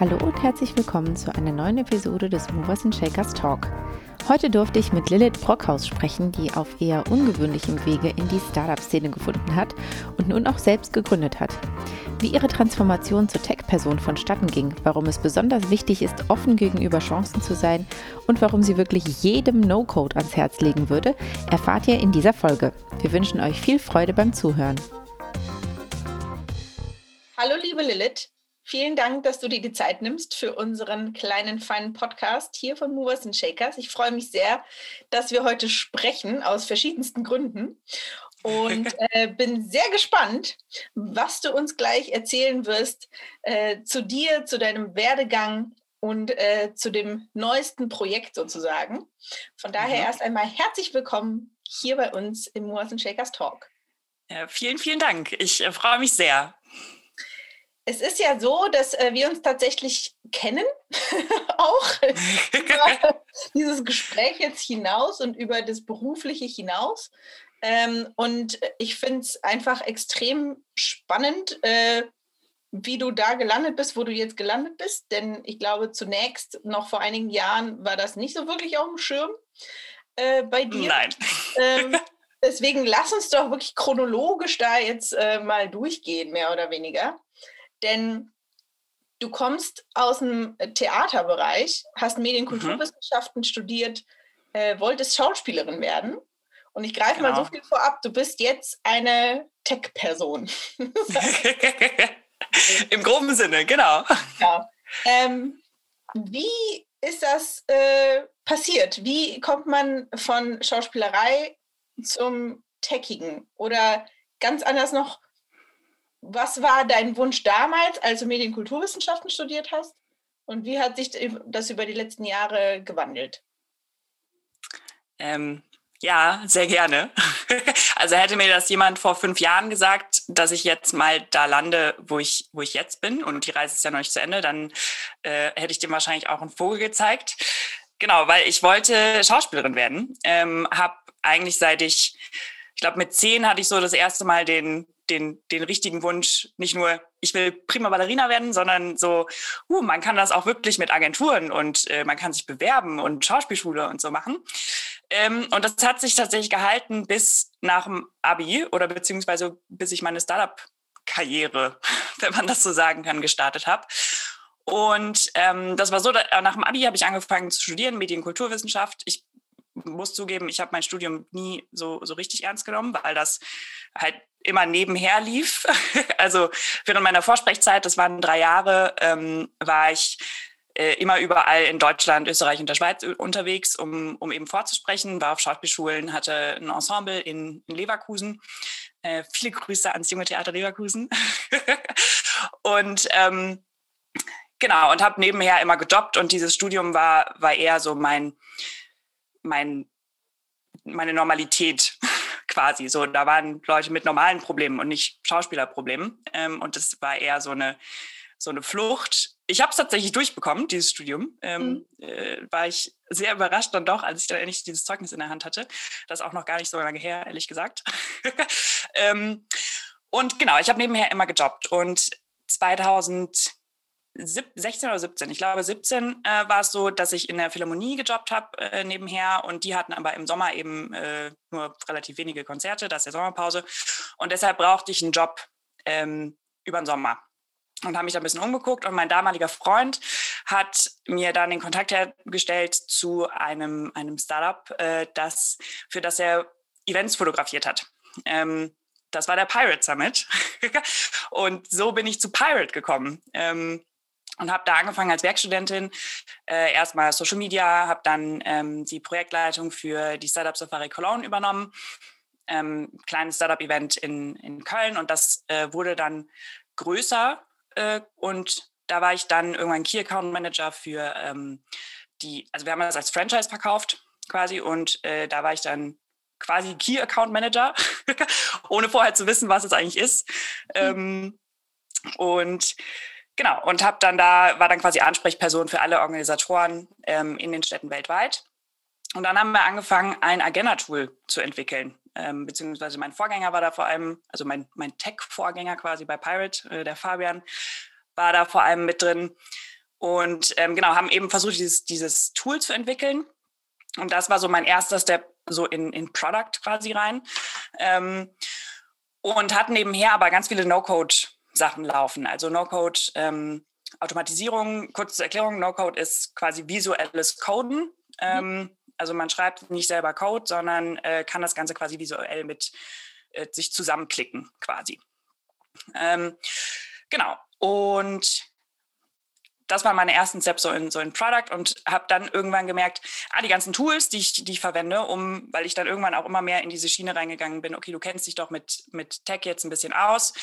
Hallo und herzlich willkommen zu einer neuen Episode des Movers and Shakers Talk. Heute durfte ich mit Lilith Brockhaus sprechen, die auf eher ungewöhnlichem Wege in die Startup-Szene gefunden hat und nun auch selbst gegründet hat. Wie ihre Transformation zur Tech-Person vonstatten ging, warum es besonders wichtig ist, offen gegenüber Chancen zu sein und warum sie wirklich jedem No-Code ans Herz legen würde, erfahrt ihr in dieser Folge. Wir wünschen euch viel Freude beim Zuhören. Hallo liebe Lilith, Vielen Dank, dass du dir die Zeit nimmst für unseren kleinen, feinen Podcast hier von Movers and Shakers. Ich freue mich sehr, dass wir heute sprechen, aus verschiedensten Gründen. Und äh, bin sehr gespannt, was du uns gleich erzählen wirst äh, zu dir, zu deinem Werdegang und äh, zu dem neuesten Projekt sozusagen. Von daher mhm. erst einmal herzlich willkommen hier bei uns im Movers and Shakers Talk. Ja, vielen, vielen Dank. Ich äh, freue mich sehr. Es ist ja so, dass äh, wir uns tatsächlich kennen, auch über dieses Gespräch jetzt hinaus und über das Berufliche hinaus. Ähm, und ich finde es einfach extrem spannend, äh, wie du da gelandet bist, wo du jetzt gelandet bist. Denn ich glaube, zunächst, noch vor einigen Jahren, war das nicht so wirklich auf dem Schirm äh, bei dir. Nein. Ähm, deswegen lass uns doch wirklich chronologisch da jetzt äh, mal durchgehen, mehr oder weniger. Denn du kommst aus dem Theaterbereich, hast Medienkulturwissenschaften mhm. studiert, äh, wolltest Schauspielerin werden. Und ich greife genau. mal so genau. viel vorab, du bist jetzt eine Tech-Person. Im groben Sinne, genau. Ja. Ähm, wie ist das äh, passiert? Wie kommt man von Schauspielerei zum Techigen? Oder ganz anders noch, was war dein Wunsch damals, als du Medienkulturwissenschaften studiert hast? Und wie hat sich das über die letzten Jahre gewandelt? Ähm, ja, sehr gerne. also hätte mir das jemand vor fünf Jahren gesagt, dass ich jetzt mal da lande, wo ich, wo ich jetzt bin und die Reise ist ja noch nicht zu Ende, dann äh, hätte ich dem wahrscheinlich auch einen Vogel gezeigt. Genau, weil ich wollte Schauspielerin werden. Ähm, habe eigentlich seit ich, ich glaube mit zehn hatte ich so das erste Mal den den, den richtigen Wunsch, nicht nur, ich will prima Ballerina werden, sondern so, uh, man kann das auch wirklich mit Agenturen und äh, man kann sich bewerben und Schauspielschule und so machen. Ähm, und das hat sich tatsächlich gehalten bis nach dem Abi oder beziehungsweise bis ich meine Startup-Karriere, wenn man das so sagen kann, gestartet habe. Und ähm, das war so, da, nach dem Abi habe ich angefangen zu studieren, Medienkulturwissenschaft. Ich muss zugeben, ich habe mein Studium nie so, so richtig ernst genommen, weil das halt immer nebenher lief. Also während meiner Vorsprechzeit, das waren drei Jahre, ähm, war ich äh, immer überall in Deutschland, Österreich und der Schweiz unterwegs, um, um eben vorzusprechen, war auf Schauspielschulen, hatte ein Ensemble in, in Leverkusen. Äh, viele Grüße ans Junge Theater Leverkusen. und ähm, genau, und habe nebenher immer gedoppt und dieses Studium war, war eher so mein, mein, meine Normalität quasi. So, da waren Leute mit normalen Problemen und nicht Schauspielerproblemen. Ähm, und das war eher so eine, so eine Flucht. Ich habe es tatsächlich durchbekommen, dieses Studium. Ähm, mhm. äh, war ich sehr überrascht dann doch, als ich dann endlich dieses Zeugnis in der Hand hatte. Das ist auch noch gar nicht so lange her, ehrlich gesagt. ähm, und genau, ich habe nebenher immer gejobbt. Und 2000 16 oder 17, ich glaube 17 äh, war es so, dass ich in der Philharmonie gejobbt habe äh, nebenher und die hatten aber im Sommer eben äh, nur relativ wenige Konzerte, das ist der Sommerpause und deshalb brauchte ich einen Job ähm, über den Sommer und habe mich da ein bisschen umgeguckt und mein damaliger Freund hat mir dann den Kontakt hergestellt zu einem, einem Startup, äh, das, für das er Events fotografiert hat. Ähm, das war der Pirate Summit. und so bin ich zu Pirate gekommen. Ähm, und habe da angefangen als Werkstudentin, äh, erstmal Social Media, habe dann ähm, die Projektleitung für die Startup Safari Cologne übernommen, ähm, kleines Startup-Event in, in Köln und das äh, wurde dann größer äh, und da war ich dann irgendwann Key Account Manager für ähm, die, also wir haben das als Franchise verkauft quasi und äh, da war ich dann quasi Key Account Manager, ohne vorher zu wissen, was es eigentlich ist. Mhm. und Genau, und habe dann da, war dann quasi Ansprechperson für alle Organisatoren ähm, in den Städten weltweit. Und dann haben wir angefangen, ein Agenda-Tool zu entwickeln. Ähm, beziehungsweise mein Vorgänger war da vor allem, also mein, mein Tech-Vorgänger quasi bei Pirate, äh, der Fabian, war da vor allem mit drin. Und ähm, genau, haben eben versucht, dieses, dieses Tool zu entwickeln. Und das war so mein erster Step so in, in Product quasi rein. Ähm, und hatten nebenher aber ganz viele No-Code-Sachen laufen. Also No-Code ähm, Automatisierung, kurze Erklärung, No-Code ist quasi visuelles Coden. Mhm. also man schreibt nicht selber Code, sondern äh, kann das Ganze quasi visuell mit äh, sich zusammenklicken quasi. Ähm, genau. Und das waren meine ersten Steps so in so ein Product und habe dann irgendwann gemerkt, ah, die ganzen Tools, die ich, die ich verwende, um, weil ich dann irgendwann auch immer mehr in diese Schiene reingegangen bin, okay, du kennst dich doch mit, mit Tech jetzt ein bisschen aus,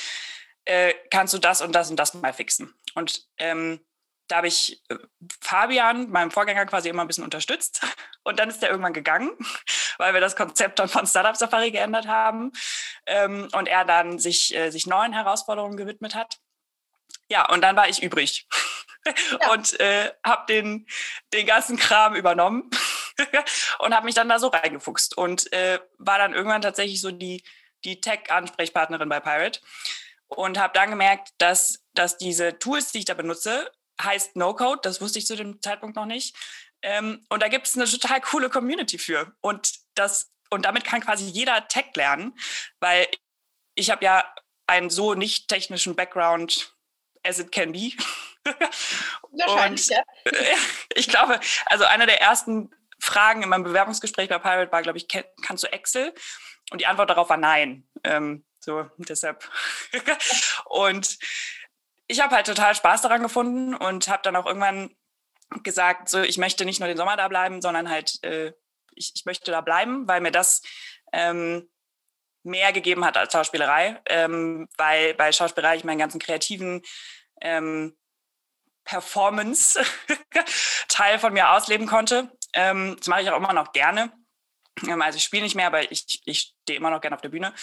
äh, kannst du das und das und das mal fixen. Und ähm, da habe ich äh, Fabian, meinem Vorgänger, quasi immer ein bisschen unterstützt. Und dann ist der irgendwann gegangen, weil wir das Konzept dann von Startup Safari geändert haben. Ähm, und er dann sich, äh, sich neuen Herausforderungen gewidmet hat. Ja, und dann war ich übrig ja. und äh, habe den, den ganzen Kram übernommen und habe mich dann da so reingefuchst und äh, war dann irgendwann tatsächlich so die, die Tech-Ansprechpartnerin bei Pirate und habe dann gemerkt, dass, dass diese Tools, die ich da benutze, heißt No-Code, das wusste ich zu dem Zeitpunkt noch nicht. Ähm, und da gibt es eine total coole Community für. Und, das, und damit kann quasi jeder Tech lernen, weil ich habe ja einen so nicht technischen Background as it can be. Wahrscheinlich, ja. Ich glaube, also eine der ersten Fragen in meinem Bewerbungsgespräch bei Pirate war, glaube ich, kannst du Excel? Und die Antwort darauf war nein. Ähm, so, deshalb. und ich habe halt total Spaß daran gefunden und habe dann auch irgendwann gesagt, so ich möchte nicht nur den Sommer da bleiben, sondern halt äh, ich, ich, möchte da bleiben, weil mir das ähm, mehr gegeben hat als Schauspielerei, ähm, weil bei Schauspielerei ich meinen ganzen kreativen ähm, Performance Teil von mir ausleben konnte. Ähm, das mache ich auch immer noch gerne. Ähm, also ich spiele nicht mehr, aber ich, ich stehe immer noch gerne auf der Bühne.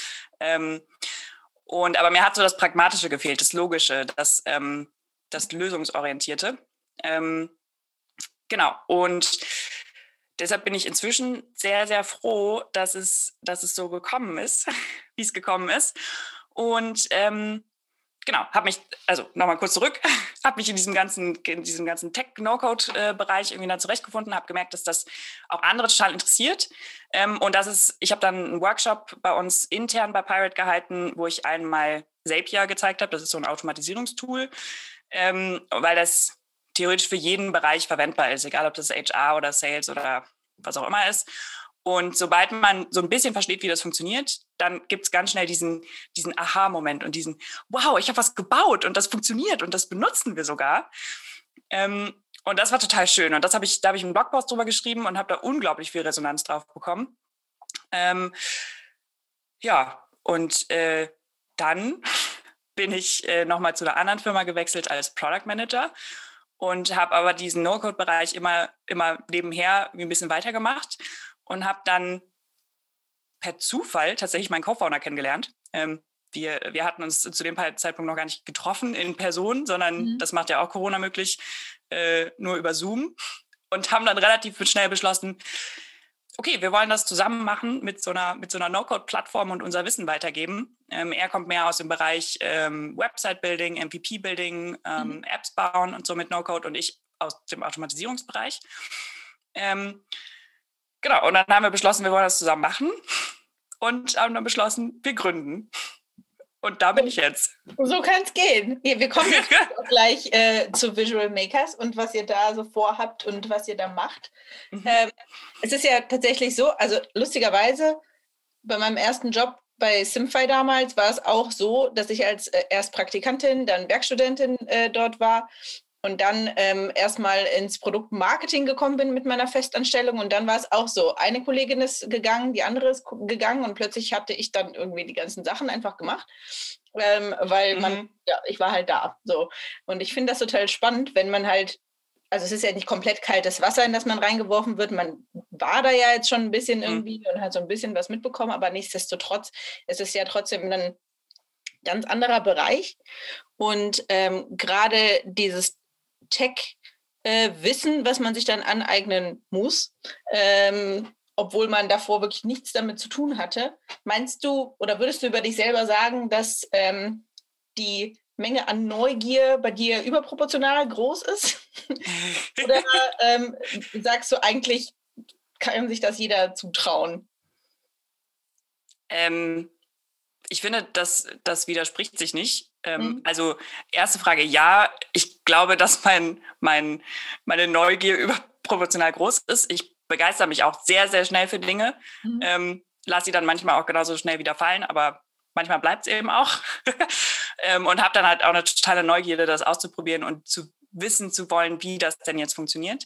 Ähm, und aber mir hat so das Pragmatische gefehlt, das Logische, das, ähm, das Lösungsorientierte. Ähm, genau. Und deshalb bin ich inzwischen sehr, sehr froh, dass es, dass es so gekommen ist, wie es gekommen ist. Und ähm, genau, habe mich, also nochmal kurz zurück, habe mich in diesem ganzen, in diesem ganzen Tech-No-Code-Bereich irgendwie dann zurechtgefunden, habe gemerkt, dass das auch andere total interessiert. Ähm, und das ist, ich habe dann einen Workshop bei uns intern bei Pirate gehalten, wo ich einmal Zapier gezeigt habe. Das ist so ein Automatisierungstool, ähm, weil das theoretisch für jeden Bereich verwendbar ist, egal ob das HR oder Sales oder was auch immer ist. Und sobald man so ein bisschen versteht, wie das funktioniert, dann gibt es ganz schnell diesen, diesen Aha-Moment und diesen, wow, ich habe was gebaut und das funktioniert und das benutzen wir sogar. Ähm, und das war total schön. Und das habe ich, da habe ich einen Blogpost drüber geschrieben und habe da unglaublich viel Resonanz drauf bekommen. Ähm, ja, und äh, dann bin ich äh, nochmal zu einer anderen Firma gewechselt als Product Manager und habe aber diesen No-Code-Bereich immer, immer nebenher ein bisschen weitergemacht und habe dann per Zufall tatsächlich meinen Co-Founder kennengelernt. Ähm, wir, wir hatten uns zu dem Zeitpunkt noch gar nicht getroffen in Person, sondern mhm. das macht ja auch Corona möglich, äh, nur über Zoom. Und haben dann relativ schnell beschlossen, okay, wir wollen das zusammen machen mit so einer, mit so einer No-Code-Plattform und unser Wissen weitergeben. Ähm, er kommt mehr aus dem Bereich ähm, Website-Building, MVP-Building, ähm, mhm. Apps bauen und so mit No-Code und ich aus dem Automatisierungsbereich. Genau, und dann haben wir beschlossen, wir wollen das zusammen machen und haben dann beschlossen, wir gründen. Und da bin ich jetzt. So kann es gehen. Wir kommen jetzt gleich äh, zu Visual Makers und was ihr da so vorhabt und was ihr da macht. Mhm. Ähm, es ist ja tatsächlich so, also lustigerweise, bei meinem ersten Job bei Simfy damals war es auch so, dass ich als äh, erst Praktikantin, dann Werkstudentin äh, dort war und dann ähm, erstmal ins Produktmarketing gekommen bin mit meiner Festanstellung und dann war es auch so. Eine Kollegin ist gegangen, die andere ist gegangen und plötzlich hatte ich dann irgendwie die ganzen Sachen einfach gemacht, ähm, weil man, mhm. ja, ich war halt da. So. Und ich finde das total spannend, wenn man halt, also es ist ja nicht komplett kaltes Wasser, in das man reingeworfen wird. Man war da ja jetzt schon ein bisschen mhm. irgendwie und hat so ein bisschen was mitbekommen, aber nichtsdestotrotz ist es ja trotzdem dann ganz anderer Bereich. Und ähm, gerade dieses Tech-Wissen, äh, was man sich dann aneignen muss, ähm, obwohl man davor wirklich nichts damit zu tun hatte. Meinst du oder würdest du über dich selber sagen, dass ähm, die Menge an Neugier bei dir überproportional groß ist? Oder ähm, sagst du eigentlich, kann sich das jeder zutrauen? Ähm, ich finde, das, das widerspricht sich nicht. Ähm, mhm. Also erste Frage, ja, ich glaube, dass mein, mein, meine Neugier überproportional groß ist. Ich begeister mich auch sehr, sehr schnell für Dinge. Mhm. Ähm, lasse sie dann manchmal auch genauso schnell wieder fallen, aber manchmal bleibt es eben auch. ähm, und habe dann halt auch eine totale Neugierde, das auszuprobieren und zu wissen zu wollen, wie das denn jetzt funktioniert.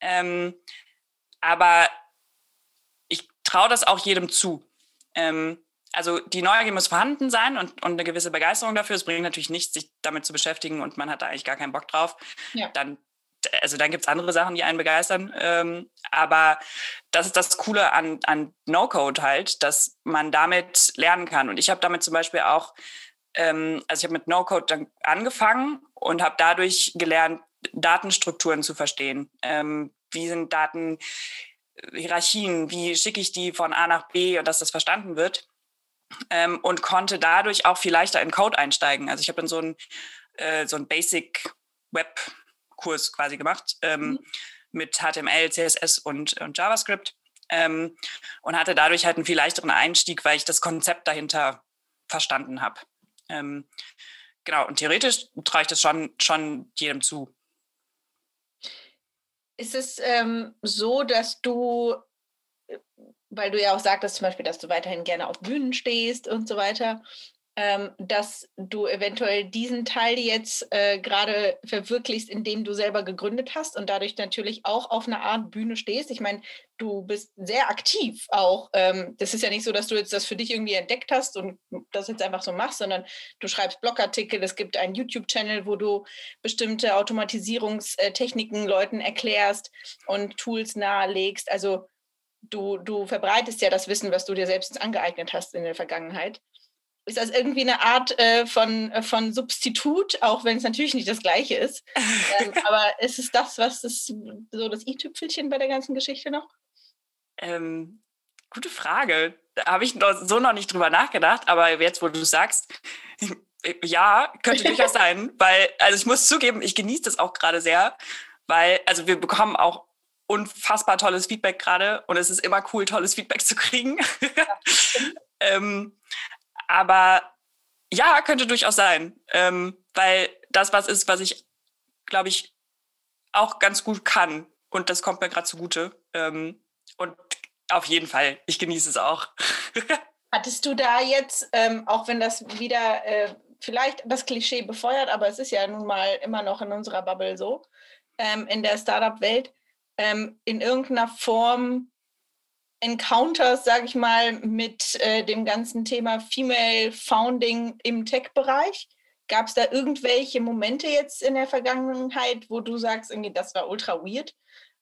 Ähm, aber ich traue das auch jedem zu. Ähm, also die Neugier muss vorhanden sein und, und eine gewisse Begeisterung dafür. Es bringt natürlich nichts, sich damit zu beschäftigen und man hat da eigentlich gar keinen Bock drauf. Ja. Dann, also dann gibt es andere Sachen, die einen begeistern. Ähm, aber das ist das Coole an, an No-Code halt, dass man damit lernen kann. Und ich habe damit zum Beispiel auch, ähm, also ich habe mit No-Code dann angefangen und habe dadurch gelernt, Datenstrukturen zu verstehen. Ähm, wie sind Daten Hierarchien, wie schicke ich die von A nach B und dass das verstanden wird. Ähm, und konnte dadurch auch viel leichter in Code einsteigen. Also ich habe dann so einen äh, so Basic Web Kurs quasi gemacht ähm, mhm. mit HTML, CSS und, und JavaScript ähm, und hatte dadurch halt einen viel leichteren Einstieg, weil ich das Konzept dahinter verstanden habe. Ähm, genau, und theoretisch traue ich das schon, schon jedem zu. Ist es ähm, so, dass du, weil du ja auch sagtest zum Beispiel, dass du weiterhin gerne auf Bühnen stehst und so weiter, ähm, dass du eventuell diesen Teil jetzt äh, gerade verwirklichst, indem du selber gegründet hast und dadurch natürlich auch auf einer Art Bühne stehst. Ich meine, du bist sehr aktiv auch. Ähm, das ist ja nicht so, dass du jetzt das für dich irgendwie entdeckt hast und das jetzt einfach so machst, sondern du schreibst Blogartikel, es gibt einen YouTube-Channel, wo du bestimmte Automatisierungstechniken Leuten erklärst und Tools nahelegst. Also du, du verbreitest ja das Wissen, was du dir selbst angeeignet hast in der Vergangenheit ist das irgendwie eine Art äh, von, äh, von Substitut, auch wenn es natürlich nicht das gleiche ist. ähm, aber ist es das, was das, so das i-Tüpfelchen bei der ganzen Geschichte noch? Ähm, gute Frage. Da habe ich noch, so noch nicht drüber nachgedacht, aber jetzt, wo du sagst, ja, könnte durchaus sein, weil, also ich muss zugeben, ich genieße das auch gerade sehr, weil, also wir bekommen auch unfassbar tolles Feedback gerade und es ist immer cool, tolles Feedback zu kriegen. Ähm, aber ja, könnte durchaus sein, ähm, weil das was ist, was ich, glaube ich, auch ganz gut kann. Und das kommt mir gerade zugute. Ähm, und auf jeden Fall, ich genieße es auch. Hattest du da jetzt, ähm, auch wenn das wieder äh, vielleicht das Klischee befeuert, aber es ist ja nun mal immer noch in unserer Bubble so, ähm, in der Startup-Welt, ähm, in irgendeiner Form Encounters, sage ich mal, mit äh, dem ganzen Thema Female Founding im Tech-Bereich? Gab es da irgendwelche Momente jetzt in der Vergangenheit, wo du sagst, irgendwie, das war ultra weird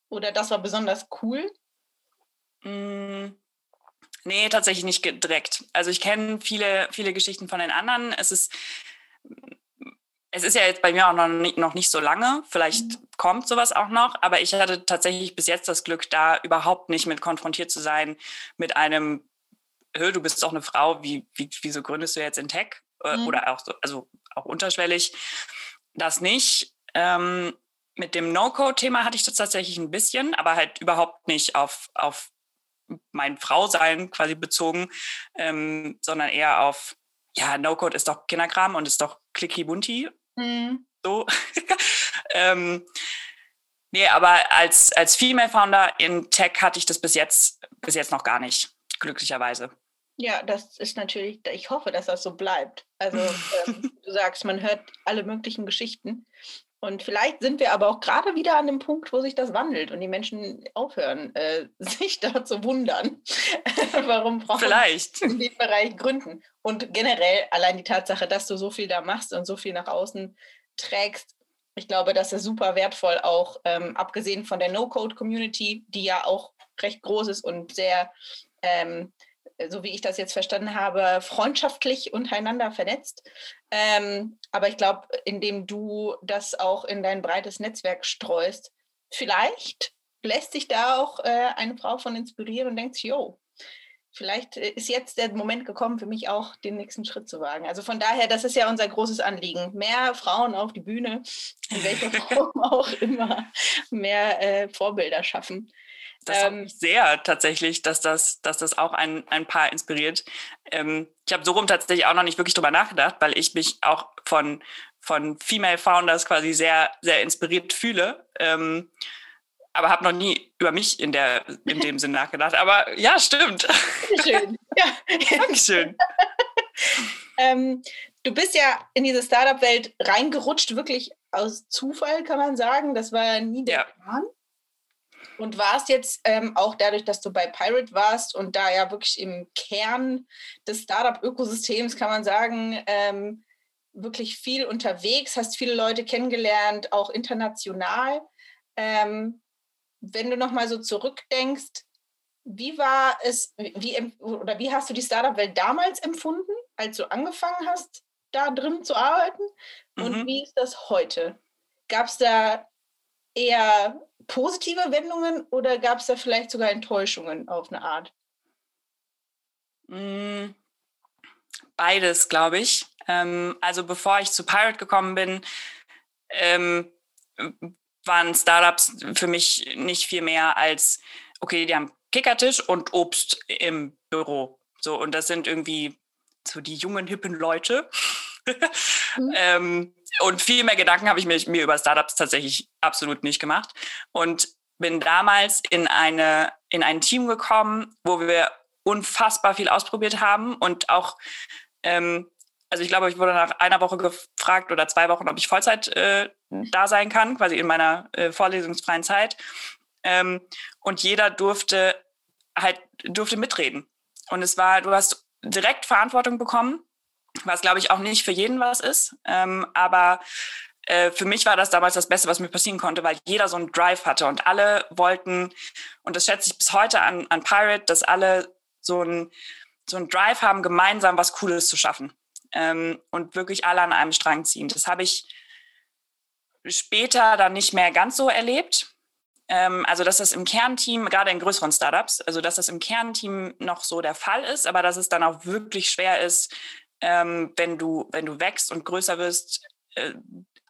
oder das war besonders cool? Mm, nee, tatsächlich nicht direkt. Also ich kenne viele, viele Geschichten von den anderen. Es ist es ist ja jetzt bei mir auch noch nicht, noch nicht so lange. Vielleicht mhm. kommt sowas auch noch. Aber ich hatte tatsächlich bis jetzt das Glück, da überhaupt nicht mit konfrontiert zu sein mit einem, du bist doch eine Frau, wie, wie, wieso gründest du jetzt in Tech? Äh, mhm. Oder auch so, also auch unterschwellig. Das nicht. Ähm, mit dem No-Code-Thema hatte ich das tatsächlich ein bisschen, aber halt überhaupt nicht auf, auf mein Frausein quasi bezogen, ähm, sondern eher auf, ja, No-Code ist doch Kinderkram und ist doch clicky bunti Mhm. So. ähm, nee, aber als, als Female Founder in Tech hatte ich das bis jetzt, bis jetzt noch gar nicht, glücklicherweise. Ja, das ist natürlich, ich hoffe, dass das so bleibt. Also ähm, du sagst, man hört alle möglichen Geschichten. Und vielleicht sind wir aber auch gerade wieder an dem Punkt, wo sich das wandelt und die Menschen aufhören, äh, sich da zu wundern, warum brauchen vielleicht. in dem Bereich gründen. Und generell allein die Tatsache, dass du so viel da machst und so viel nach außen trägst, ich glaube, das ist super wertvoll, auch ähm, abgesehen von der No-Code-Community, die ja auch recht groß ist und sehr ähm, so wie ich das jetzt verstanden habe, freundschaftlich untereinander vernetzt. Ähm, aber ich glaube, indem du das auch in dein breites Netzwerk streust, vielleicht lässt sich da auch äh, eine Frau von inspirieren und denkt, jo, vielleicht äh, ist jetzt der Moment gekommen, für mich auch den nächsten Schritt zu wagen. Also von daher, das ist ja unser großes Anliegen. Mehr Frauen auf die Bühne, in welcher Form auch immer, mehr äh, Vorbilder schaffen. Das ähm, sehr tatsächlich, dass das, dass das auch ein, ein Paar inspiriert. Ähm, ich habe so rum tatsächlich auch noch nicht wirklich drüber nachgedacht, weil ich mich auch von, von Female Founders quasi sehr, sehr inspiriert fühle. Ähm, aber habe noch nie über mich in, der, in dem Sinn nachgedacht. Aber ja, stimmt. Schön. Ja. Dankeschön. ähm, du bist ja in diese Startup-Welt reingerutscht, wirklich aus Zufall, kann man sagen. Das war nie der ja. Plan. Und warst jetzt ähm, auch dadurch, dass du bei Pirate warst und da ja wirklich im Kern des Startup-Ökosystems, kann man sagen, ähm, wirklich viel unterwegs, hast viele Leute kennengelernt, auch international. Ähm, wenn du nochmal so zurückdenkst, wie war es, wie, oder wie hast du die Startup-Welt damals empfunden, als du angefangen hast, da drin zu arbeiten? Und mhm. wie ist das heute? Gab es da eher positive Wendungen oder gab es da vielleicht sogar Enttäuschungen auf eine Art? Mm, beides, glaube ich. Ähm, also bevor ich zu Pirate gekommen bin, ähm, waren Startups für mich nicht viel mehr als, okay, die haben Kickertisch und Obst im Büro. So, und das sind irgendwie so die jungen, hippen Leute. mhm. ähm, und viel mehr Gedanken habe ich mir, mir über Startups tatsächlich absolut nicht gemacht. Und bin damals in, eine, in ein Team gekommen, wo wir unfassbar viel ausprobiert haben und auch ähm, also ich glaube, ich wurde nach einer Woche gefragt oder zwei Wochen, ob ich Vollzeit äh, da sein kann, quasi in meiner äh, vorlesungsfreien Zeit. Ähm, und jeder durfte halt, durfte mitreden. Und es war, du hast direkt Verantwortung bekommen, was glaube ich auch nicht für jeden was ist. Ähm, aber äh, für mich war das damals das Beste, was mir passieren konnte, weil jeder so einen Drive hatte und alle wollten, und das schätze ich bis heute an, an Pirate, dass alle so einen so Drive haben, gemeinsam was Cooles zu schaffen ähm, und wirklich alle an einem Strang ziehen. Das habe ich später dann nicht mehr ganz so erlebt. Ähm, also, dass das im Kernteam, gerade in größeren Startups, also dass das im Kernteam noch so der Fall ist, aber dass es dann auch wirklich schwer ist, ähm, wenn, du, wenn du wächst und größer wirst, äh,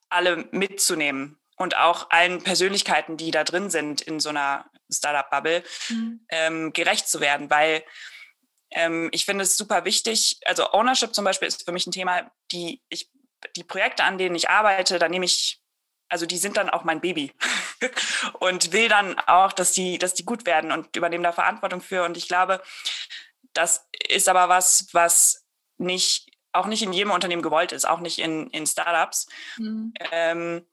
alle mitzunehmen und auch allen Persönlichkeiten, die da drin sind in so einer Startup-Bubble, mhm. ähm, gerecht zu werden, weil ähm, ich finde es super wichtig. Also Ownership zum Beispiel ist für mich ein Thema, die ich, die Projekte, an denen ich arbeite, da nehme ich, also die sind dann auch mein Baby und will dann auch, dass die, dass die gut werden und übernehme da Verantwortung für. Und ich glaube, das ist aber was, was nicht, auch nicht in jedem Unternehmen gewollt ist, auch nicht in, in Startups. Mhm. Ähm,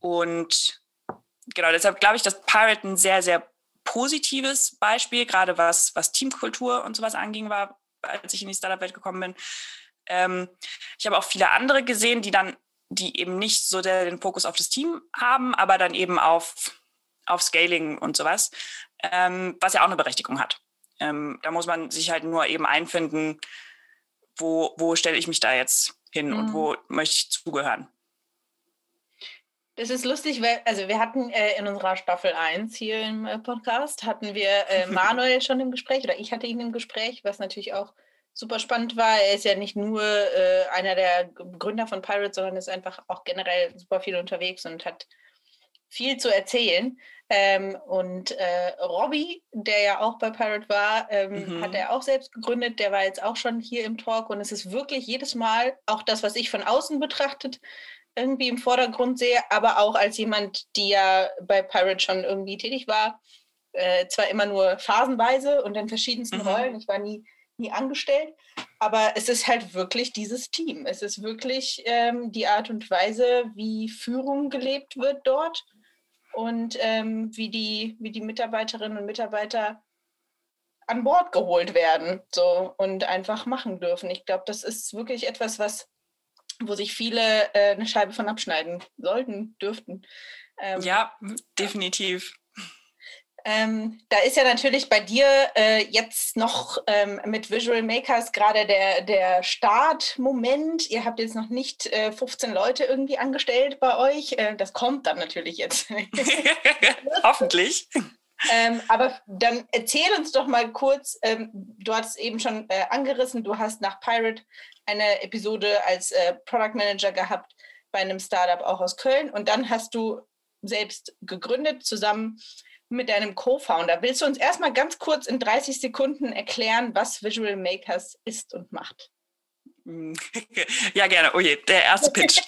und genau, deshalb glaube ich, dass Pirate ein sehr, sehr positives Beispiel, gerade was, was Teamkultur und sowas anging, war, als ich in die Startup-Welt gekommen bin. Ähm, ich habe auch viele andere gesehen, die dann, die eben nicht so der, den Fokus auf das Team haben, aber dann eben auf, auf Scaling und sowas, ähm, was ja auch eine Berechtigung hat. Ähm, da muss man sich halt nur eben einfinden, wo, wo stelle ich mich da jetzt hin mhm. und wo möchte ich zugehören. Das ist lustig, weil, also wir hatten äh, in unserer Staffel 1 hier im äh, Podcast, hatten wir äh, Manuel schon im Gespräch oder ich hatte ihn im Gespräch, was natürlich auch super spannend war. Er ist ja nicht nur äh, einer der Gründer von Pirates, sondern ist einfach auch generell super viel unterwegs und hat viel zu erzählen. Ähm, und äh, Robbie, der ja auch bei Pirate war, ähm, mhm. hat er auch selbst gegründet. Der war jetzt auch schon hier im Talk und es ist wirklich jedes Mal auch das, was ich von außen betrachtet irgendwie im Vordergrund sehe, aber auch als jemand, die ja bei Pirate schon irgendwie tätig war, äh, zwar immer nur phasenweise und in verschiedensten mhm. Rollen, ich war nie, nie angestellt, aber es ist halt wirklich dieses Team. Es ist wirklich ähm, die Art und Weise, wie Führung gelebt wird dort und ähm, wie, die, wie die Mitarbeiterinnen und Mitarbeiter an Bord geholt werden so, und einfach machen dürfen. Ich glaube, das ist wirklich etwas, was wo sich viele äh, eine Scheibe von abschneiden sollten, dürften. Ähm, ja, definitiv. Ähm, da ist ja natürlich bei dir äh, jetzt noch ähm, mit Visual Makers gerade der, der Startmoment. Ihr habt jetzt noch nicht äh, 15 Leute irgendwie angestellt bei euch. Äh, das kommt dann natürlich jetzt. Hoffentlich. Ähm, aber dann erzähl uns doch mal kurz, ähm, du hast eben schon äh, angerissen, du hast nach Pirate eine Episode als äh, Product Manager gehabt bei einem Startup auch aus Köln und dann hast du selbst gegründet zusammen mit deinem Co-Founder. Willst du uns erstmal ganz kurz in 30 Sekunden erklären, was Visual Makers ist und macht? Ja, gerne. Oh je, der erste Pitch.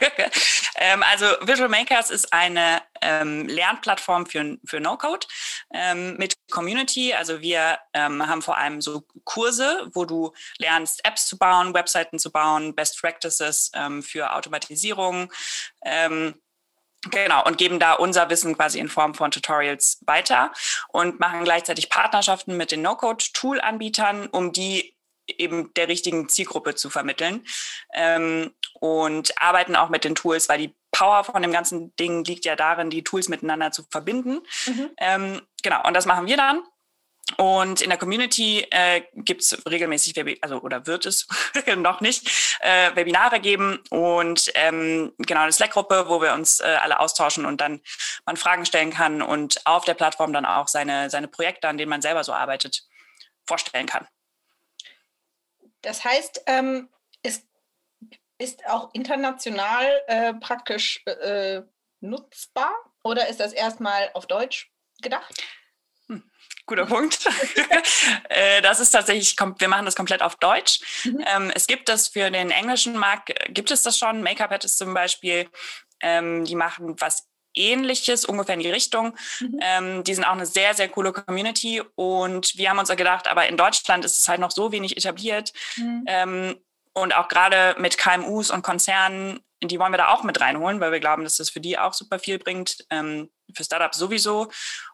ähm, also Visual Makers ist eine ähm, Lernplattform für, für No-Code ähm, mit Community. Also wir ähm, haben vor allem so Kurse, wo du lernst, Apps zu bauen, Webseiten zu bauen, Best Practices ähm, für Automatisierung. Genau, und geben da unser Wissen quasi in Form von Tutorials weiter und machen gleichzeitig Partnerschaften mit den No-Code-Tool-Anbietern, um die eben der richtigen Zielgruppe zu vermitteln. Ähm, und arbeiten auch mit den Tools, weil die Power von dem ganzen Ding liegt ja darin, die Tools miteinander zu verbinden. Mhm. Ähm, genau, und das machen wir dann. Und in der Community äh, gibt es regelmäßig, Webi also oder wird es noch nicht, äh, Webinare geben und ähm, genau eine Slack-Gruppe, wo wir uns äh, alle austauschen und dann man Fragen stellen kann und auf der Plattform dann auch seine, seine Projekte, an denen man selber so arbeitet, vorstellen kann. Das heißt, ähm, es ist auch international äh, praktisch äh, nutzbar oder ist das erstmal auf Deutsch gedacht? Guter Punkt. Äh, das ist tatsächlich, wir machen das komplett auf Deutsch. Mhm. Ähm, es gibt das für den englischen Markt, äh, gibt es das schon. Make-up ist zum Beispiel, ähm, die machen was Ähnliches, ungefähr in die Richtung. Mhm. Ähm, die sind auch eine sehr, sehr coole Community. Und wir haben uns gedacht, aber in Deutschland ist es halt noch so wenig etabliert. Mhm. Und auch gerade mit KMUs und Konzernen, die wollen wir da auch mit reinholen, weil wir glauben, dass das für die auch super viel bringt, für Startups sowieso.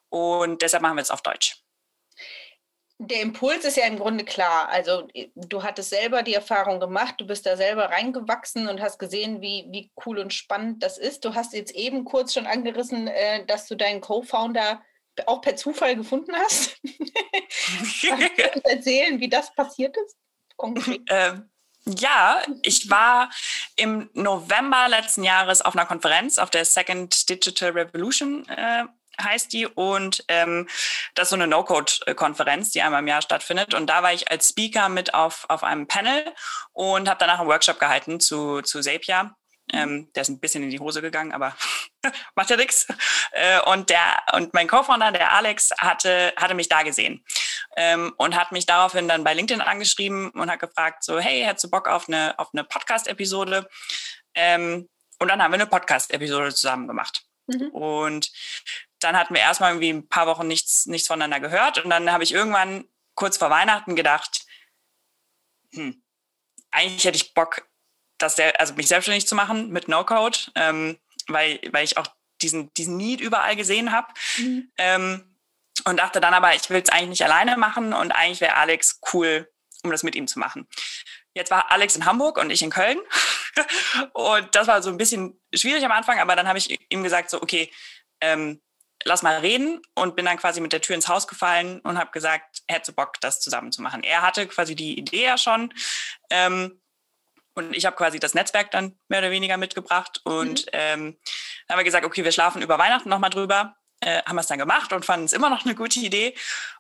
Und deshalb machen wir es auf Deutsch. Der Impuls ist ja im Grunde klar. Also du hattest selber die Erfahrung gemacht, du bist da selber reingewachsen und hast gesehen, wie, wie cool und spannend das ist. Du hast jetzt eben kurz schon angerissen, äh, dass du deinen Co-Founder auch per Zufall gefunden hast. Kannst du uns erzählen, wie das passiert ist? Konkret? Ähm, ja, ich war im November letzten Jahres auf einer Konferenz, auf der Second Digital Revolution äh, heißt die und ähm, das ist so eine No-Code-Konferenz, die einmal im Jahr stattfindet und da war ich als Speaker mit auf, auf einem Panel und habe danach einen Workshop gehalten zu, zu Zapier. Ähm, der ist ein bisschen in die Hose gegangen, aber macht ja nichts. Äh, und der und mein Co-Founder, der Alex, hatte hatte mich da gesehen ähm, und hat mich daraufhin dann bei LinkedIn angeschrieben und hat gefragt so hey hättest du Bock auf eine auf eine Podcast-Episode ähm, und dann haben wir eine Podcast-Episode zusammen gemacht. Mhm. Und dann hatten wir erstmal irgendwie ein paar Wochen nichts, nichts voneinander gehört. Und dann habe ich irgendwann kurz vor Weihnachten gedacht, hm, eigentlich hätte ich Bock, dass der, also mich selbstständig zu machen mit No-Code, ähm, weil, weil ich auch diesen, diesen Need überall gesehen habe. Mhm. Ähm, und dachte dann aber, ich will es eigentlich nicht alleine machen und eigentlich wäre Alex cool, um das mit ihm zu machen. Jetzt war Alex in Hamburg und ich in Köln. und das war so ein bisschen schwierig am Anfang, aber dann habe ich ihm gesagt, so, okay, ähm, lass mal reden und bin dann quasi mit der Tür ins Haus gefallen und habe gesagt, hätte Bock, das zusammen zu machen. Er hatte quasi die Idee ja schon. Ähm, und ich habe quasi das Netzwerk dann mehr oder weniger mitgebracht. Und mhm. ähm, dann haben wir gesagt, okay, wir schlafen über Weihnachten nochmal drüber. Äh, haben wir es dann gemacht und fanden es immer noch eine gute Idee.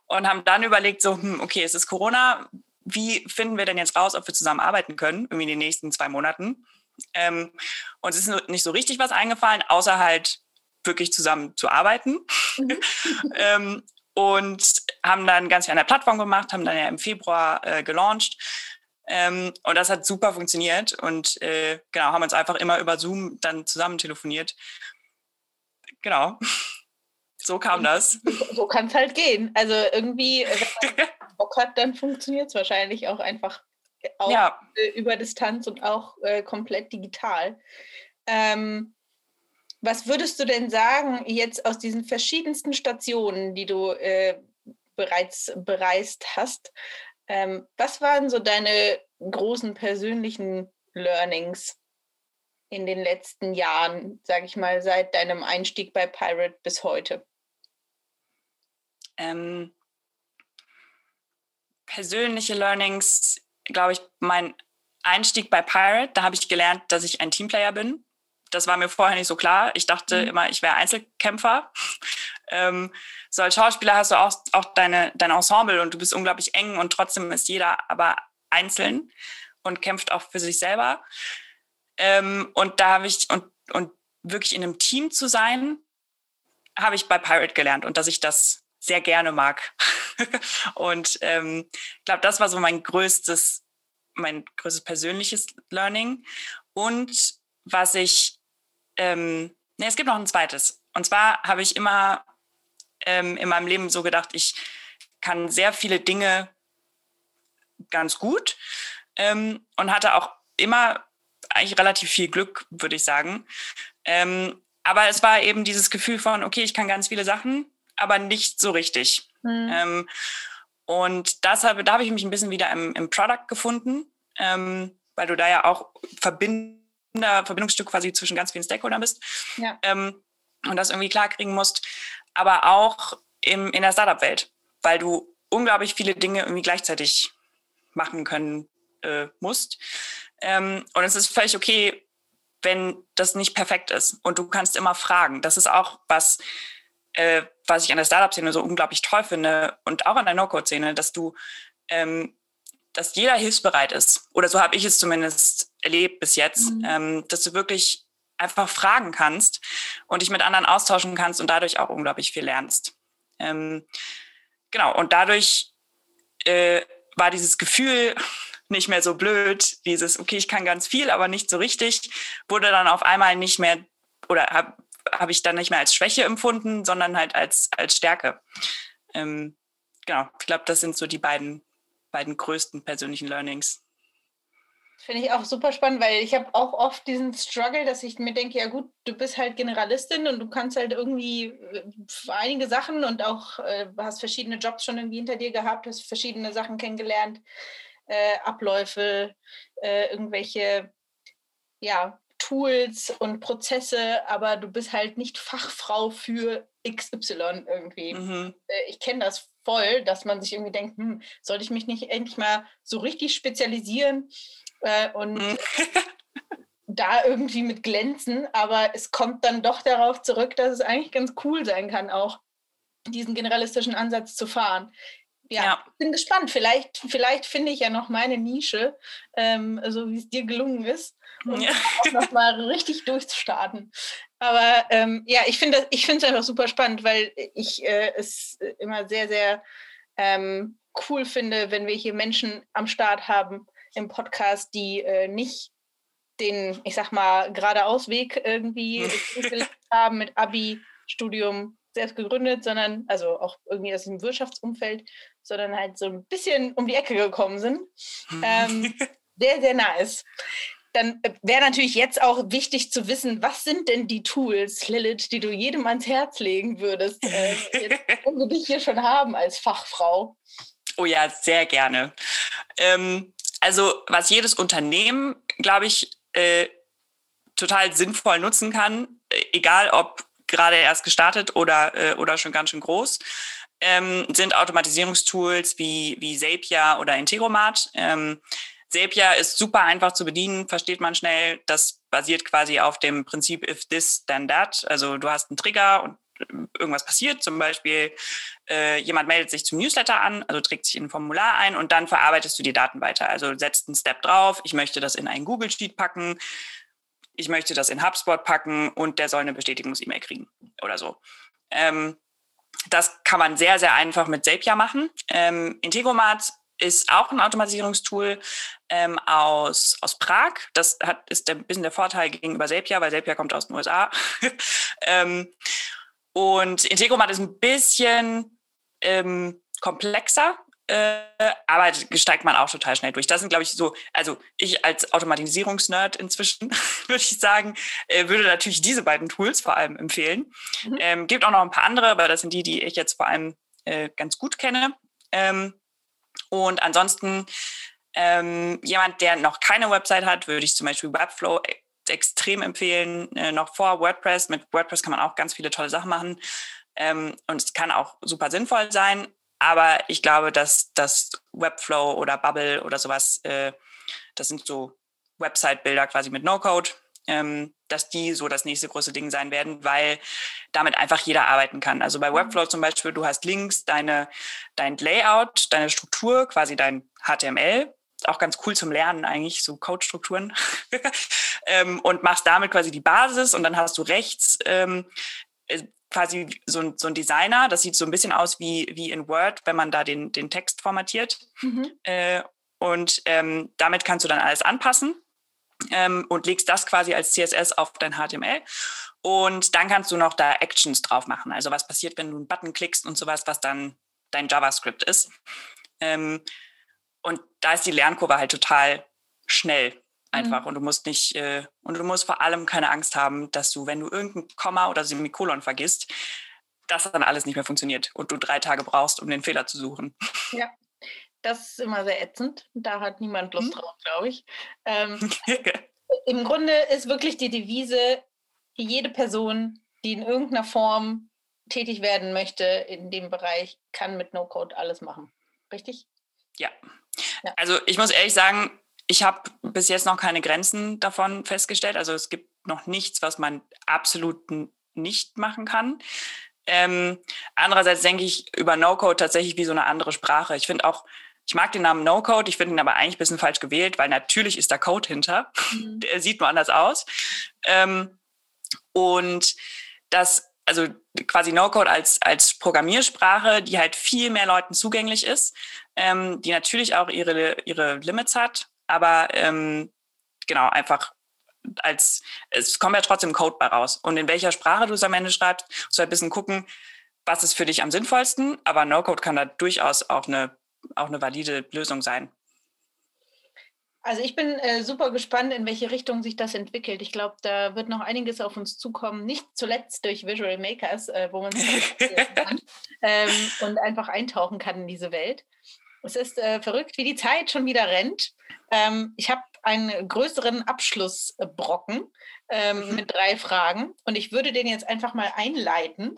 Und haben dann überlegt, so, hm, okay, es ist Corona. Wie finden wir denn jetzt raus, ob wir zusammen arbeiten können, irgendwie in den nächsten zwei Monaten? Ähm, uns ist nicht so richtig was eingefallen, außer halt wirklich zusammen zu arbeiten. Mhm. ähm, und haben dann ganz viel an der Plattform gemacht, haben dann ja im Februar äh, gelauncht. Ähm, und das hat super funktioniert und äh, genau, haben uns einfach immer über Zoom dann zusammen telefoniert. Genau. So kam das. So, kann es halt gehen. Also irgendwie, wenn man Bock hat, dann funktioniert es wahrscheinlich auch einfach auch ja. Äh, über Distanz und auch äh, komplett digital. Ähm, was würdest du denn sagen, jetzt aus diesen verschiedensten Stationen, die du äh, bereits bereist hast, ähm, was waren so deine großen persönlichen Learnings in den letzten Jahren, sage ich mal, seit deinem Einstieg bei Pirate bis heute? Ähm, persönliche Learnings, glaube ich, mein Einstieg bei Pirate, da habe ich gelernt, dass ich ein Teamplayer bin das war mir vorher nicht so klar. Ich dachte mhm. immer, ich wäre Einzelkämpfer. Ähm, so als Schauspieler hast du auch, auch deine, dein Ensemble und du bist unglaublich eng und trotzdem ist jeder aber einzeln und kämpft auch für sich selber. Ähm, und da habe ich, und, und wirklich in einem Team zu sein, habe ich bei Pirate gelernt und dass ich das sehr gerne mag. und ähm, ich glaube, das war so mein größtes, mein größtes persönliches Learning. Und was ich, ähm, nee, es gibt noch ein zweites. Und zwar habe ich immer ähm, in meinem Leben so gedacht, ich kann sehr viele Dinge ganz gut ähm, und hatte auch immer eigentlich relativ viel Glück, würde ich sagen. Ähm, aber es war eben dieses Gefühl von, okay, ich kann ganz viele Sachen, aber nicht so richtig. Mhm. Ähm, und das da habe ich mich ein bisschen wieder im, im Product gefunden, ähm, weil du da ja auch Verbinder, Verbindungsstück quasi zwischen ganz vielen Stakeholdern bist ja. ähm, und das irgendwie klarkriegen musst, aber auch im, in der Startup-Welt, weil du unglaublich viele Dinge irgendwie gleichzeitig machen können äh, musst. Ähm, und es ist völlig okay, wenn das nicht perfekt ist und du kannst immer fragen. Das ist auch was, äh, was ich an der Startup-Szene so unglaublich toll finde und auch an der No-Code-Szene, dass du, ähm, dass jeder hilfsbereit ist. Oder so habe ich es zumindest erlebt bis jetzt, mhm. ähm, dass du wirklich einfach fragen kannst und dich mit anderen austauschen kannst und dadurch auch unglaublich viel lernst. Ähm, genau, und dadurch äh, war dieses Gefühl nicht mehr so blöd, dieses, okay, ich kann ganz viel, aber nicht so richtig, wurde dann auf einmal nicht mehr oder habe habe ich dann nicht mehr als Schwäche empfunden, sondern halt als, als Stärke. Ähm, genau, ich glaube, das sind so die beiden, beiden größten persönlichen Learnings. Finde ich auch super spannend, weil ich habe auch oft diesen Struggle, dass ich mir denke, ja gut, du bist halt Generalistin und du kannst halt irgendwie äh, einige Sachen und auch äh, hast verschiedene Jobs schon irgendwie hinter dir gehabt, hast verschiedene Sachen kennengelernt, äh, Abläufe, äh, irgendwelche ja, Tools und Prozesse, aber du bist halt nicht Fachfrau für XY irgendwie. Mhm. Äh, ich kenne das voll, dass man sich irgendwie denkt, hm, sollte ich mich nicht endlich mal so richtig spezialisieren äh, und mhm. da irgendwie mit glänzen, aber es kommt dann doch darauf zurück, dass es eigentlich ganz cool sein kann, auch diesen generalistischen Ansatz zu fahren. Ja, ja. bin gespannt. Vielleicht, vielleicht finde ich ja noch meine Nische, ähm, so wie es dir gelungen ist um ja. auch nochmal richtig durchzustarten. Aber ähm, ja, ich finde ich es einfach super spannend, weil ich äh, es immer sehr, sehr ähm, cool finde, wenn wir hier Menschen am Start haben im Podcast, die äh, nicht den, ich sag mal, geradeaus-Weg irgendwie haben mit Abi, Studium, selbst gegründet, sondern, also auch irgendwie aus dem Wirtschaftsumfeld, sondern halt so ein bisschen um die Ecke gekommen sind. Ähm, sehr, sehr nice dann äh, wäre natürlich jetzt auch wichtig zu wissen, was sind denn die Tools, Lilith, die du jedem ans Herz legen würdest, äh, jetzt, wenn wir dich hier schon haben als Fachfrau? Oh ja, sehr gerne. Ähm, also was jedes Unternehmen, glaube ich, äh, total sinnvoll nutzen kann, äh, egal ob gerade erst gestartet oder, äh, oder schon ganz schön groß, ähm, sind Automatisierungstools wie, wie Zapier oder Integromat. Ähm, Zapier ist super einfach zu bedienen, versteht man schnell. Das basiert quasi auf dem Prinzip if this, then that. Also du hast einen Trigger und irgendwas passiert, zum Beispiel äh, jemand meldet sich zum Newsletter an, also trägt sich in ein Formular ein und dann verarbeitest du die Daten weiter. Also setzt einen Step drauf, ich möchte das in einen Google Sheet packen, ich möchte das in HubSpot packen und der soll eine Bestätigungs-E-Mail kriegen oder so. Ähm, das kann man sehr, sehr einfach mit Zapier machen. Ähm, Integromat ist auch ein Automatisierungstool ähm, aus, aus Prag. Das hat, ist ein bisschen der Vorteil gegenüber Zapier, weil Zapier kommt aus den USA. ähm, und Integromat ist ein bisschen ähm, komplexer, äh, aber steigt man auch total schnell durch. Das sind, glaube ich, so, also ich als Automatisierungsnerd inzwischen, würde ich sagen, äh, würde natürlich diese beiden Tools vor allem empfehlen. Mhm. Ähm, gibt auch noch ein paar andere, aber das sind die, die ich jetzt vor allem äh, ganz gut kenne. Ähm, und ansonsten ähm, jemand, der noch keine Website hat, würde ich zum Beispiel Webflow e-, extrem empfehlen, äh, noch vor WordPress. Mit WordPress kann man auch ganz viele tolle Sachen machen. Ähm, und es kann auch super sinnvoll sein. Aber ich glaube, dass das Webflow oder Bubble oder sowas, äh, das sind so Website-Bilder quasi mit No-Code. ähm, dass die so das nächste große Ding sein werden, weil damit einfach jeder arbeiten kann. Also bei mhm. Webflow zum Beispiel, du hast links deine, dein Layout, deine Struktur, quasi dein HTML, auch ganz cool zum Lernen eigentlich, so Code-Strukturen. ähm, und machst damit quasi die Basis und dann hast du rechts ähm, äh, quasi so ein, so ein Designer, das sieht so ein bisschen aus wie, wie in Word, wenn man da den, den Text formatiert. Mhm. Äh, und ähm, damit kannst du dann alles anpassen ähm, und legst das quasi als CSS auf dein HTML. Und dann kannst du noch da Actions drauf machen. Also was passiert, wenn du einen Button klickst und sowas, was dann dein JavaScript ist. Ähm, und da ist die Lernkurve halt total schnell einfach. Mhm. Und du musst nicht, äh, und du musst vor allem keine Angst haben, dass du, wenn du irgendein Komma oder Semikolon vergisst, dass dann alles nicht mehr funktioniert und du drei Tage brauchst, um den Fehler zu suchen. Ja, das ist immer sehr ätzend. Da hat niemand Lust hm. drauf, glaube ich. Ähm, Im Grunde ist wirklich die Devise, jede Person, die in irgendeiner Form tätig werden möchte in dem Bereich, kann mit No-Code alles machen. Richtig? Ja. Ja. Also ich muss ehrlich sagen, ich habe bis jetzt noch keine Grenzen davon festgestellt. Also es gibt noch nichts, was man absolut nicht machen kann. Ähm, andererseits denke ich über No-Code tatsächlich wie so eine andere Sprache. Ich finde auch, ich mag den Namen No-Code, ich finde ihn aber eigentlich ein bisschen falsch gewählt, weil natürlich ist da Code hinter. Mhm. Der sieht nur anders aus. Ähm, und das, also quasi No-Code als, als Programmiersprache, die halt viel mehr Leuten zugänglich ist, ähm, die natürlich auch ihre, ihre Limits hat, aber ähm, genau, einfach als, es kommt ja trotzdem Code bei raus. Und in welcher Sprache du es am Ende schreibst, musst du halt ein bisschen gucken, was ist für dich am sinnvollsten. Aber No-Code kann da durchaus auch eine auch eine valide Lösung sein. Also ich bin äh, super gespannt, in welche Richtung sich das entwickelt. Ich glaube, da wird noch einiges auf uns zukommen, nicht zuletzt durch Visual Makers, äh, wo man sich kann ähm, und einfach eintauchen kann in diese Welt. Es ist äh, verrückt, wie die Zeit schon wieder rennt. Ähm, ich habe einen größeren Abschlussbrocken ähm, mhm. mit drei Fragen und ich würde den jetzt einfach mal einleiten.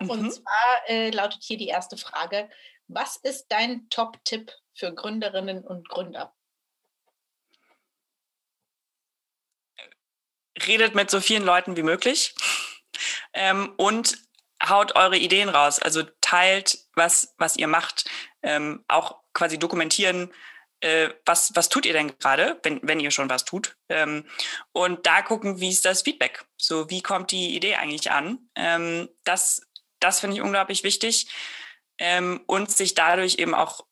Mhm. Und zwar äh, lautet hier die erste Frage: was ist dein Top-Tipp für Gründerinnen und Gründer? Redet mit so vielen Leuten wie möglich ähm, und haut eure Ideen raus. Also teilt, was, was ihr macht. Ähm, auch quasi dokumentieren, äh, was, was tut ihr denn gerade, wenn, wenn ihr schon was tut. Ähm, und da gucken, wie ist das Feedback? So, wie kommt die Idee eigentlich an? Ähm, das das finde ich unglaublich wichtig ähm, und sich dadurch eben auch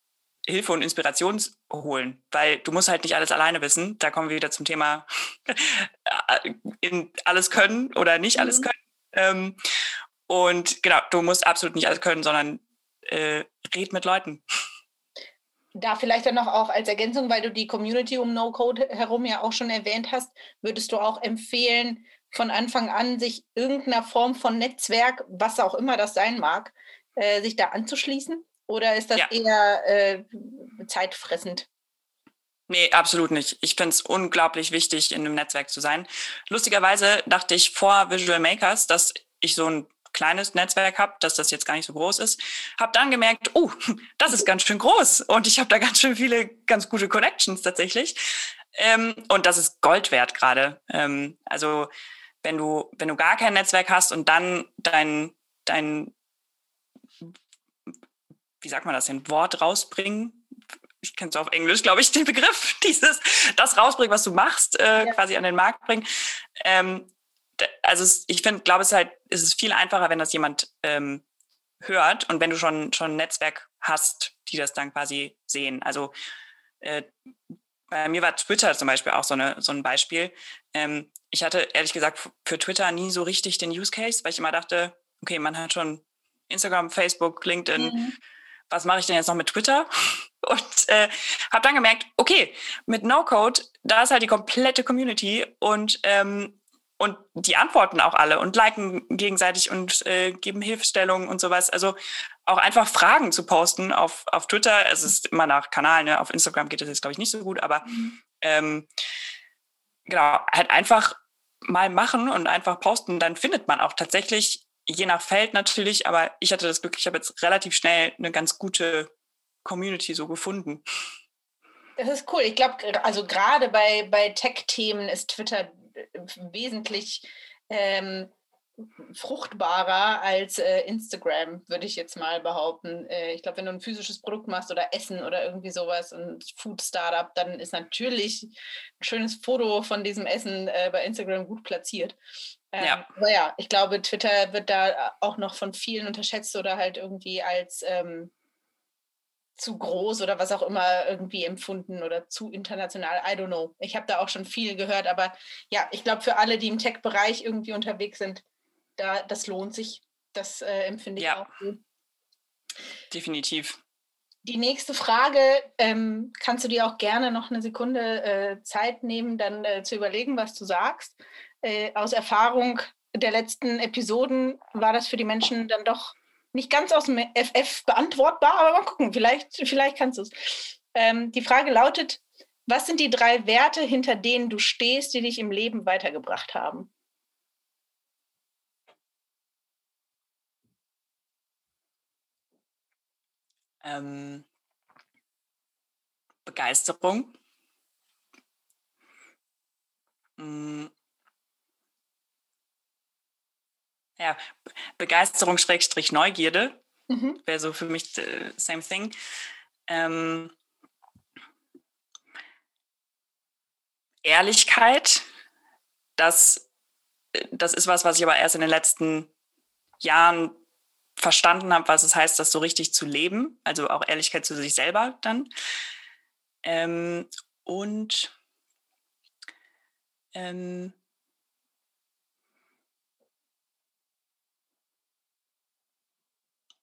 Hilfe und Inspiration holen, weil du musst halt nicht alles alleine wissen. Da kommen wir wieder zum Thema in alles können oder nicht alles mhm. können. Ähm, und genau, du musst absolut nicht alles können, sondern äh, red mit Leuten. Da vielleicht dann noch auch als Ergänzung, weil du die Community um No-Code herum ja auch schon erwähnt hast, würdest du auch empfehlen, von Anfang an sich irgendeiner Form von Netzwerk, was auch immer das sein mag, äh, sich da anzuschließen? Oder ist das ja. eher äh, zeitfressend? Nee, absolut nicht. Ich finde es unglaublich wichtig, in einem Netzwerk zu sein. Lustigerweise dachte ich vor Visual Makers, dass ich so ein kleines Netzwerk habe, dass das jetzt gar nicht so groß ist. Habe dann gemerkt, oh, das ist ganz schön groß und ich habe da ganz schön viele ganz gute Connections tatsächlich. Ähm, und das ist Gold wert gerade. Ähm, also wenn du wenn du gar kein Netzwerk hast und dann dein dein wie sagt man das, ein Wort rausbringen. Ich kenne es auf Englisch, glaube ich, den Begriff, dieses, das rausbringen, was du machst, äh, ja. quasi an den Markt bringen. Ähm, also es, ich finde, glaube es halt, es ist viel einfacher, wenn das jemand ähm, hört und wenn du schon schon ein Netzwerk hast, die das dann quasi sehen. Also äh, bei mir war Twitter zum Beispiel auch so, eine, so ein Beispiel. Ähm, ich hatte ehrlich gesagt für Twitter nie so richtig den Use Case, weil ich immer dachte, okay, man hat schon Instagram, Facebook, LinkedIn, mhm was mache ich denn jetzt noch mit Twitter? Und äh, habe dann gemerkt, okay, mit No-Code, da ist halt die komplette Community und, ähm, und die antworten auch alle und liken gegenseitig und äh, geben Hilfestellungen und sowas. Also auch einfach Fragen zu posten auf, auf Twitter. Es ist immer nach Kanal, ne? auf Instagram geht das jetzt, glaube ich, nicht so gut, aber mhm. ähm, genau, halt einfach mal machen und einfach posten, dann findet man auch tatsächlich je nach Feld natürlich, aber ich hatte das Glück, ich habe jetzt relativ schnell eine ganz gute Community so gefunden. Das ist cool. Ich glaube, also gerade bei, bei Tech-Themen ist Twitter wesentlich ähm, fruchtbarer als äh, Instagram, würde ich jetzt mal behaupten. Äh, ich glaube, wenn du ein physisches Produkt machst oder Essen oder irgendwie sowas und Food Startup, dann ist natürlich ein schönes Foto von diesem Essen äh, bei Instagram gut platziert. Ähm, ja. Aber ja, ich glaube, Twitter wird da auch noch von vielen unterschätzt oder halt irgendwie als ähm, zu groß oder was auch immer irgendwie empfunden oder zu international. I don't know. Ich habe da auch schon viel gehört, aber ja, ich glaube, für alle, die im Tech-Bereich irgendwie unterwegs sind, da, das lohnt sich. Das äh, empfinde ich ja. auch so. Definitiv. Die nächste Frage, ähm, kannst du dir auch gerne noch eine Sekunde äh, Zeit nehmen, dann äh, zu überlegen, was du sagst. Äh, aus Erfahrung der letzten Episoden war das für die Menschen dann doch nicht ganz aus dem FF beantwortbar, aber mal gucken, vielleicht, vielleicht kannst du es. Ähm, die Frage lautet, was sind die drei Werte, hinter denen du stehst, die dich im Leben weitergebracht haben? ähm, Begeisterung. Hm. Ja, Begeisterung Schrägstrich Neugierde mhm. wäre so für mich the same thing. Ähm, Ehrlichkeit, das, das ist was, was ich aber erst in den letzten Jahren verstanden habe, was es heißt, das so richtig zu leben. Also auch Ehrlichkeit zu sich selber dann. Ähm, und ähm,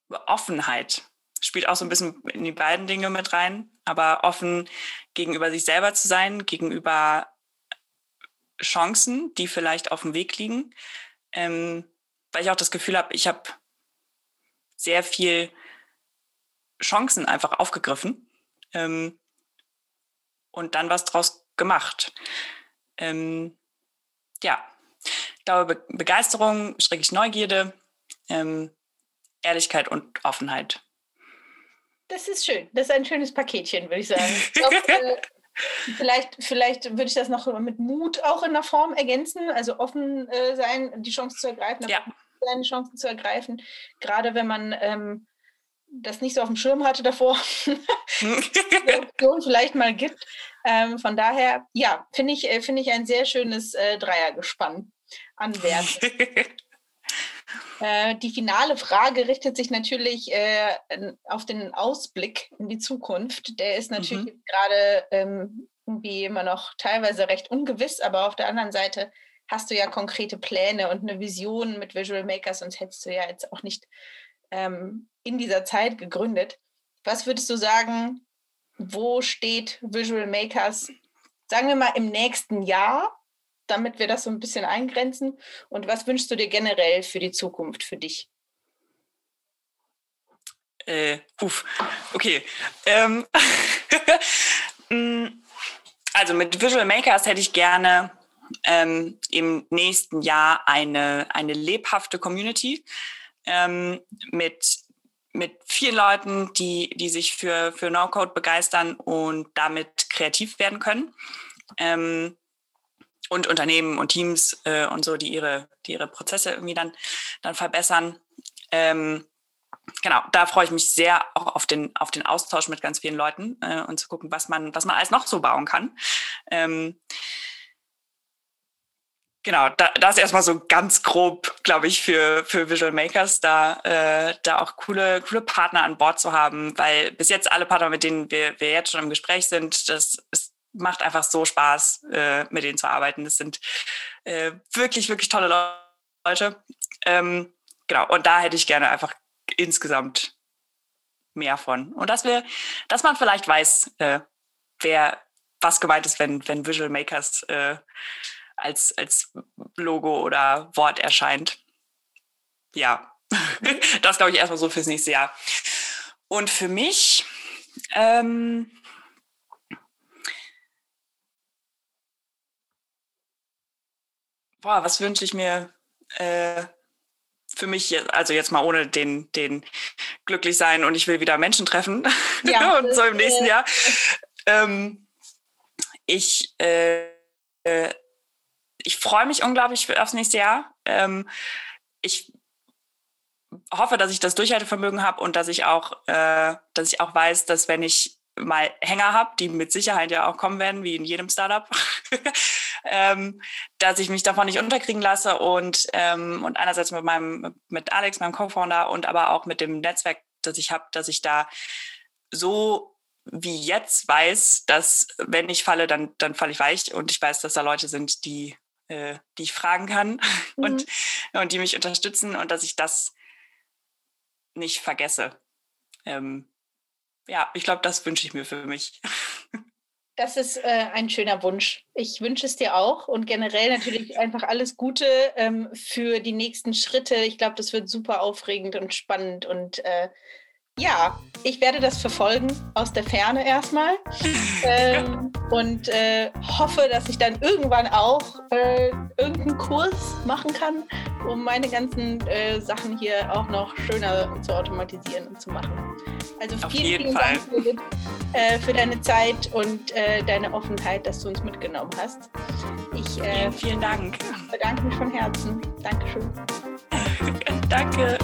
Offenheit spielt auch so ein bisschen in die beiden Dinge mit rein, aber offen gegenüber sich selber zu sein, gegenüber Chancen, die vielleicht auf dem Weg liegen, ähm, weil ich auch das Gefühl habe, ich habe sehr viel Chancen einfach aufgegriffen ähm, und dann was draus gemacht. Ähm, ja, ich glaube, Be Begeisterung, schräglich Neugierde, ähm, Ehrlichkeit und Offenheit. Das ist schön. Das ist ein schönes Paketchen, würde ich sagen. Ich glaub, äh, vielleicht, vielleicht würde ich das noch mit Mut auch in der Form ergänzen, also offen äh, sein, die Chance zu ergreifen. Ja seine Chancen zu ergreifen, gerade wenn man ähm, das nicht so auf dem Schirm hatte davor, Option vielleicht mal gibt. Ähm, von daher, ja, finde ich, äh, find ich ein sehr schönes äh, Dreiergespann an Werten. äh, die finale Frage richtet sich natürlich äh, auf den Ausblick in die Zukunft. Der ist natürlich mhm. gerade ähm, irgendwie immer noch teilweise recht ungewiss, aber auf der anderen Seite hast du ja konkrete Pläne und eine Vision mit Visual Makers, sonst hättest du ja jetzt auch nicht ähm, in dieser Zeit gegründet. Was würdest du sagen, wo steht Visual Makers, sagen wir mal, im nächsten Jahr, damit wir das so ein bisschen eingrenzen? Und was wünschst du dir generell für die Zukunft, für dich? Äh, uff, okay. Ähm, mm, also mit Visual Makers hätte ich gerne ähm, im nächsten Jahr eine, eine lebhafte Community ähm, mit, mit vielen Leuten, die, die sich für, für No-Code begeistern und damit kreativ werden können. Ähm, und Unternehmen und Teams äh, und so, die ihre, die ihre Prozesse irgendwie dann, dann verbessern. Ähm, genau, da freue ich mich sehr auch auf den, auf den Austausch mit ganz vielen Leuten äh, und zu gucken, was man, was man alles noch so bauen kann. Ähm, Genau, da, das erstmal so ganz grob, glaube ich, für, für Visual Makers, da, äh, da auch coole, coole Partner an Bord zu haben, weil bis jetzt alle Partner, mit denen wir, wir jetzt schon im Gespräch sind, das es macht einfach so Spaß, äh, mit denen zu arbeiten. Das sind äh, wirklich, wirklich tolle Leute. Ähm, genau, und da hätte ich gerne einfach insgesamt mehr von. Und dass wir, dass man vielleicht weiß, äh, wer was gemeint ist, wenn, wenn Visual Makers äh, als, als Logo oder Wort erscheint. Ja, das glaube ich erstmal so fürs nächste Jahr. Und für mich, ähm, boah, was wünsche ich mir äh, für mich, also jetzt mal ohne den, den glücklich sein und ich will wieder Menschen treffen ja, und so im nächsten äh, Jahr. Ähm, ich äh, ich freue mich unglaublich aufs nächste Jahr. Ähm, ich hoffe, dass ich das Durchhaltevermögen habe und dass ich auch, äh, dass ich auch weiß, dass wenn ich mal Hänger habe, die mit Sicherheit ja auch kommen werden, wie in jedem Startup, ähm, dass ich mich davon nicht unterkriegen lasse und, ähm, und einerseits mit meinem, mit Alex, meinem Co-Founder und aber auch mit dem Netzwerk, das ich habe, dass ich da so wie jetzt weiß, dass wenn ich falle, dann, dann falle ich weich und ich weiß, dass da Leute sind, die, äh, die ich fragen kann mhm. und, und die mich unterstützen und dass ich das nicht vergesse. Ähm, ja, ich glaube, das wünsche ich mir für mich. Das ist äh, ein schöner Wunsch. Ich wünsche es dir auch und generell natürlich einfach alles Gute ähm, für die nächsten Schritte. Ich glaube, das wird super aufregend und spannend und äh, ja, ich werde das verfolgen aus der Ferne erstmal ähm, und äh, hoffe, dass ich dann irgendwann auch äh, irgendeinen Kurs machen kann, um meine ganzen äh, Sachen hier auch noch schöner zu automatisieren und zu machen. Also Auf vielen, vielen Fall. Dank David, äh, für deine Zeit und äh, deine Offenheit, dass du uns mitgenommen hast. Ich äh, vielen, vielen Dank. bedanke mich von Herzen. Dankeschön. Danke.